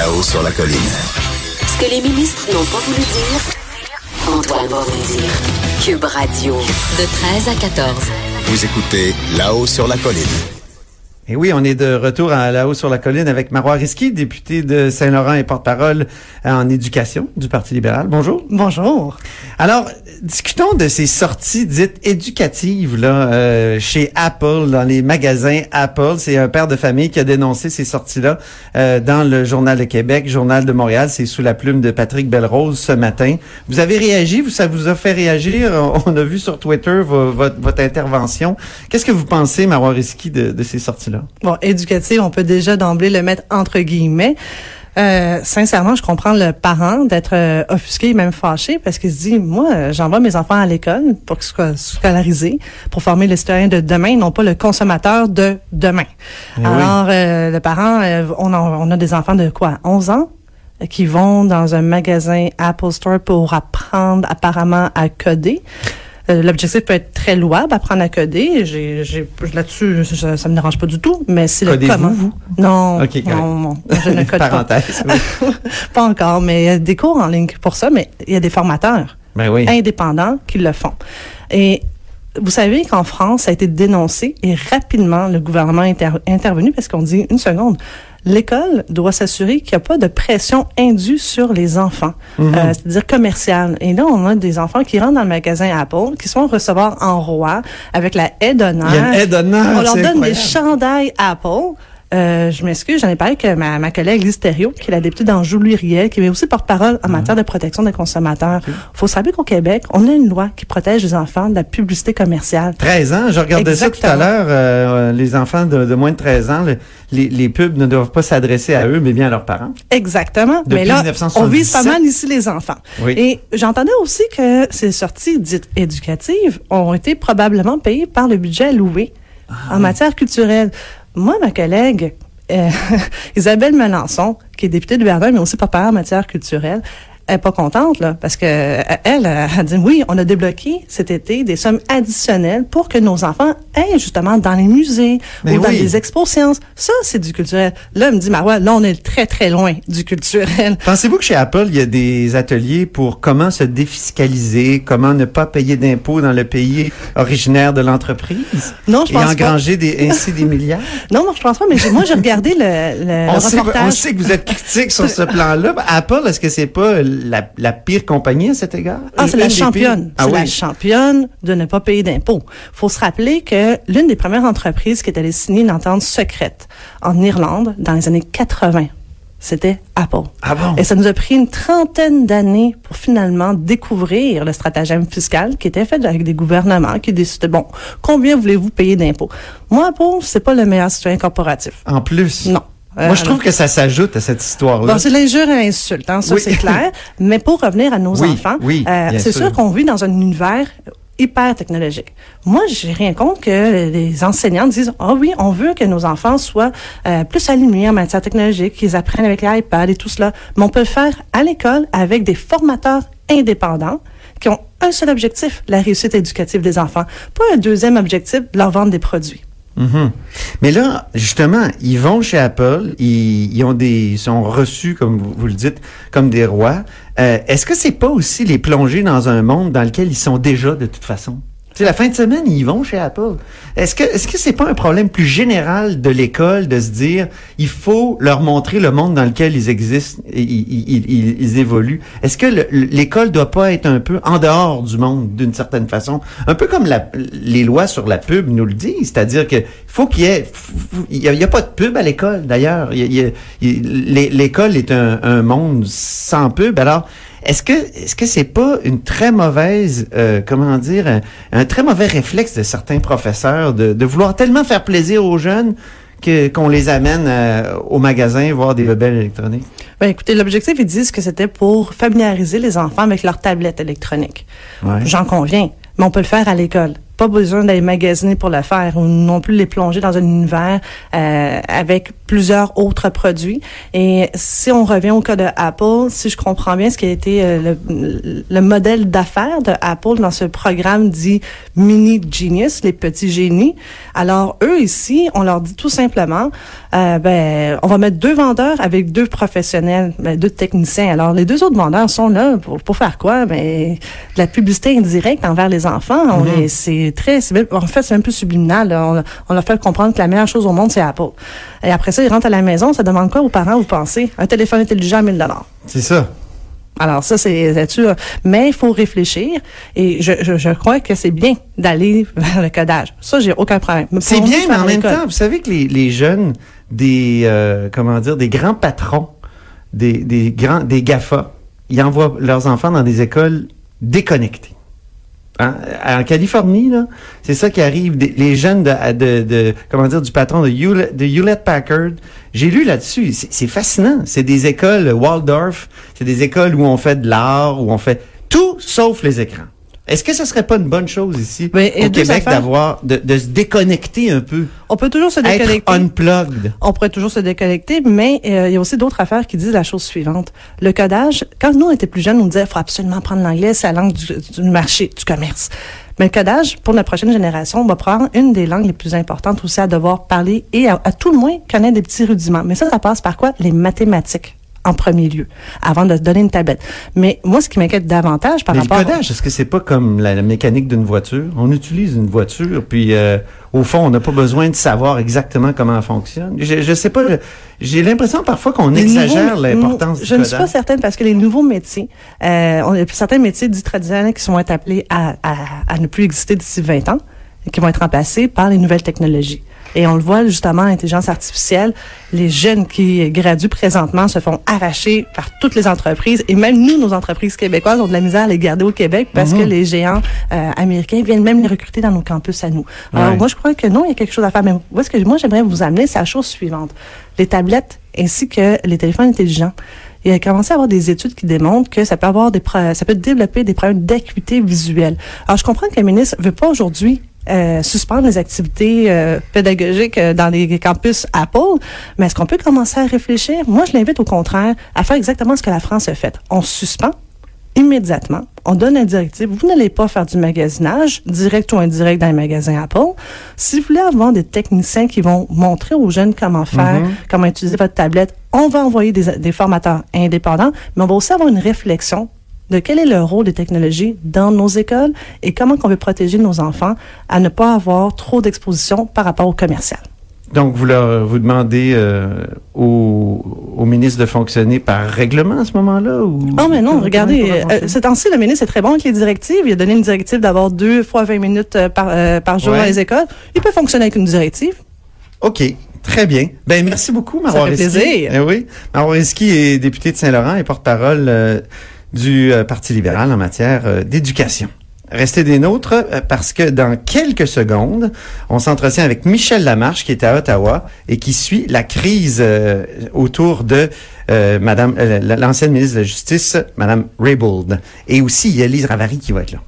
Là-haut sur la colline. Ce que les ministres n'ont pas voulu dire, Antoine va vous dire. Cube Radio, de 13 à 14. Vous écoutez Là-haut sur la colline. Et oui, on est de retour à la haut sur la colline avec Marois Risky, député de Saint-Laurent et porte-parole en éducation du Parti libéral. Bonjour. Bonjour. Alors, discutons de ces sorties dites éducatives là euh, chez Apple, dans les magasins Apple. C'est un père de famille qui a dénoncé ces sorties-là euh, dans le Journal de Québec, Journal de Montréal. C'est sous la plume de Patrick Belrose ce matin. Vous avez réagi, vous, ça vous a fait réagir? On a vu sur Twitter votre, votre intervention. Qu'est-ce que vous pensez, Marois de, de ces sorties-là? Bon, éducatif, on peut déjà d'emblée le mettre entre guillemets. Euh, sincèrement, je comprends le parent d'être euh, offusqué, même fâché, parce qu'il se dit, moi, j'envoie mes enfants à l'école pour qu'ils soient scolarisés, pour former les citoyens de demain, non pas le consommateur de demain. Eh Alors, euh, le parent, euh, on, a, on a des enfants de quoi, 11 ans qui vont dans un magasin Apple Store pour apprendre apparemment à coder. Euh, L'objectif peut être très louable, apprendre à coder. J'ai, j'ai, là-dessus, ça, ça me dérange pas du tout. Mais c'est le Codez-vous, comment. vous? Non, non, non, je ne code pas. Parenthèse. pas encore, mais il y a des cours en ligne pour ça, mais il y a des formateurs Ben oui. indépendants qui le font. Et vous savez qu'en France, ça a été dénoncé et rapidement, le gouvernement est inter- intervenu parce qu'on dit une seconde. L'école doit s'assurer qu'il n'y a pas de pression indue sur les enfants, Mhm. euh, c'est-à-dire commerciale. Et là, on a des enfants qui rentrent dans le magasin Apple, qui sont recevoir en roi avec la haie d'honneur. On leur donne des chandails Apple. Euh, je m'excuse, j'en ai parlé avec ma, ma collègue Lise Thériault, qui est la députée d'Anjou-Louis-Riel, qui est aussi porte-parole en matière de protection des consommateurs. faut se rappeler qu'au Québec, on a une loi qui protège les enfants de la publicité commerciale. 13 ans, je regardais ça tout à l'heure. euh, les enfants de, de moins de 13 ans, le- les, les pubs ne doivent pas s'adresser à eux, mais bien à leurs parents. Exactement. Depuis Mais là, on 1977. vise pas mal ici les enfants. Oui. Et j'entendais aussi que ces sorties dites éducatives ont été probablement payées par le budget alloué Ah en matière culturelle. Moi, ma collègue euh, Isabelle Melançon, qui est députée de Verdun, mais aussi porte-parole en matière culturelle, elle est pas contente là parce que euh, elle a dit oui on a débloqué cet été des sommes additionnelles pour que nos enfants aillent justement dans les musées Mais ou dans oui. les expos sciences ça c'est du culturel là elle me dit Marois là on est très très loin du culturel Pensez-vous que chez Apple, il y a des ateliers pour comment se défiscaliser, comment ne pas payer d'impôts dans le pays originaire de l'entreprise? Non, je Et pense pas. engranger des, ainsi des milliards? Non, non, je pense pas, mais moi, j'ai regardé le, le, le on, sait, reportage. on sait que vous êtes critique sur ce plan-là. Apple, est-ce que c'est pas la, la pire compagnie à cet égard? Ah, c'est la championne. Ah c'est la championne de ne pas payer d'impôts. faut se rappeler que l'une des premières entreprises qui est allée signer une entente secrète en Irlande dans les années 80, c'était Apple. Ah bon? Et ça nous a pris une trentaine d'années pour finalement découvrir le stratagème fiscal qui était fait avec des gouvernements qui décidaient, bon, combien voulez-vous payer d'impôts? Moi, Apple, c'est pas le meilleur citoyen corporatif. En plus? Non. Moi, je trouve que ça s'ajoute à cette histoire-là. Bon, c'est l'injure et insulte, hein, ça Oui. c'est clair. Mais pour revenir à nos Oui, enfants, oui, euh, c'est sûr. sûr qu'on vit dans un univers hyper technologique. Moi, j'ai rien contre que les enseignants disent ah oui, on veut que nos enfants soient euh, plus alignés en matière technologique, qu'ils apprennent avec l'iPad et tout cela. Mais on peut le faire à l'école avec des formateurs indépendants qui ont un seul objectif, la réussite éducative des enfants, pas un deuxième objectif, leur vendre des produits. Mhm. Mais là, justement, ils vont chez Apple, ils, ils ont des, ils sont reçus, comme vous, vous le dites, comme des rois. Euh, Est-ce que c'est pas aussi les plonger dans un monde dans lequel ils sont déjà de toute façon? C'est la fin de semaine, ils vont chez Apple. Est-ce que est-ce que c'est pas un problème plus général de l'école de se dire il faut leur montrer le monde dans lequel ils existent et ils, évoluent? Est-ce que le- l'école doit pas être un peu en dehors du monde d'une certaine façon, un peu comme les lois sur la pub nous le disent, c'est-à-dire que faut qu'il y ait il y a, pas de pub à l'école d'ailleurs. L'école est un, un monde sans pub. Alors est-ce que est-ce que c'est pas une très mauvaise euh, comment dire un, un très mauvais réflexe de certains professeurs de, de vouloir tellement faire plaisir aux jeunes que qu'on les amène euh, au magasin voir des rebelles électroniques? Ben, écoutez, l'objectif, ils disent que c'était pour familiariser les enfants avec leur tablette électronique. Ouais. J'en conviens, mais on peut le faire à l'école. Pas besoin d'aller magasiner pour le faire ou non plus les plonger dans un univers euh, avec plusieurs autres produits. Et si on revient au cas de Apple, si je comprends bien ce qui a été euh, le, le, modèle d'affaires de Apple dans ce programme dit Mini Genius, les petits génies. Alors eux ici, on leur dit tout simplement, euh, ben on va mettre deux vendeurs avec deux professionnels, ben, deux techniciens. Alors les deux autres vendeurs sont là pour, pour faire quoi? Ben de la publicité indirecte envers les enfants. Mm -hmm. C'est très, en fait c'est même plus subliminal. On, on leur fait comprendre que la meilleure chose au monde c'est Apple. Et après ça, ils rentrent à la maison, ça demande quoi aux parents, vous pensez? Un téléphone intelligent à 1000 C'est ça. Alors ça, c'est là-dessus. Mais il faut réfléchir et je, je, je crois que c'est bien d'aller vers le codage. Ça, j'ai aucun problème. C'est bien, mais en même temps, vous savez que les, les jeunes des euh, comment dire des grands patrons, des, des grands des GAFA, ils envoient leurs enfants dans des écoles déconnectées. Hein? En Californie, c'est ça qui arrive. Les jeunes de, de, de comment dire du patron de Hewlett, de Hewlett Packard, j'ai lu là-dessus. C'est fascinant. C'est des écoles Waldorf, c'est des écoles où on fait de l'art, où on fait tout sauf les écrans. Est-ce que ce serait pas une bonne chose ici Mais, au Québec d'avoir de, de, se déconnecter un peu? On peut toujours se déconnecter. Être unplugged. On pourrait toujours se déconnecter, mais euh, il y a aussi d'autres affaires qui disent la chose suivante. Le codage, quand nous on était plus jeunes, on disait faut absolument prendre l'anglais, c'est la langue du, du marché, du commerce. Mais le codage, pour la prochaine génération, va prendre une des langues les plus importantes aussi à devoir parler et à, à tout le moins connaître des petits rudiments. Mais ça, ça passe par quoi? Les mathématiques en premier lieu, avant de se donner une tablette. Mais moi, ce qui m'inquiète davantage par Mais rapport... le codage, est-ce que c'est pas comme la, la mécanique d'une voiture? On utilise une voiture, puis euh, au fond, on n'a pas besoin de savoir exactement comment elle fonctionne. Je, je sais pas, j'ai l'impression parfois qu'on exagère l'importance du Je ne suis pas certaine, parce que les nouveaux métiers, euh, on a certains métiers dits traditionnels qui sont appelés à, à, à ne plus exister d'ici 20 ans, qui vont être remplacés par les nouvelles technologies. Et on le voit justement, l'intelligence artificielle, les jeunes qui graduent présentement se font arracher par toutes les entreprises et même nous, nos entreprises québécoises, ont de la misère à les garder au Québec parce que les géants euh, américains viennent même les recruter dans nos campus à nous. Alors ouais. moi, je crois que non, il y a quelque chose à faire. Mais où est-ce que moi, j'aimerais vous amener, c'est la chose suivante. Les tablettes ainsi que les téléphones intelligents il a commencé à avoir des études qui démontrent que ça peut avoir des ça peut développer des problèmes d'acuité visuelle. Alors je comprends que le ministre veut pas aujourd'hui euh, suspendre les activités euh, pédagogiques euh, dans les campus Apple, mais est-ce qu'on peut commencer à réfléchir? Moi, je l'invite au contraire à faire exactement ce que la France a fait. On suspend immédiatement, on donne la directive, vous n'allez pas faire du magasinage, direct ou indirect dans les magasins Apple. Si vous voulez avoir des techniciens qui vont montrer aux jeunes comment faire, mm -hmm. comment utiliser votre tablette, on va envoyer des, des formateurs indépendants, mais on va aussi avoir une réflexion de quel est le rôle des technologies dans nos écoles et comment on veut protéger nos enfants à ne pas avoir trop d'exposition par rapport au commercial? Donc, vous, leur, vous demandez euh, au, au ministre de fonctionner par règlement à ce moment-là? ou? Oh, mais non, regardez, euh, ce temps-ci, le ministre est très bon avec les directives. Il a donné une directive d'avoir deux fois 20 minutes par, euh, par jour ouais. dans les écoles. Il peut fonctionner avec une directive. OK. Très bien. Ben merci beaucoup, Marois Ça fait plaisir. Eh oui. Marois est député de Saint-Laurent et porte-parole euh, du euh, Parti libéral en matière euh, d'éducation. Restez des nôtres euh, parce que dans quelques secondes, on s'entretient avec Michel Lamarche qui est à Ottawa et qui suit la crise autour de Madame l'ancienne ministre de la Justice, Madame Raybould. Et aussi, il y a Lise Ravary qui va être là.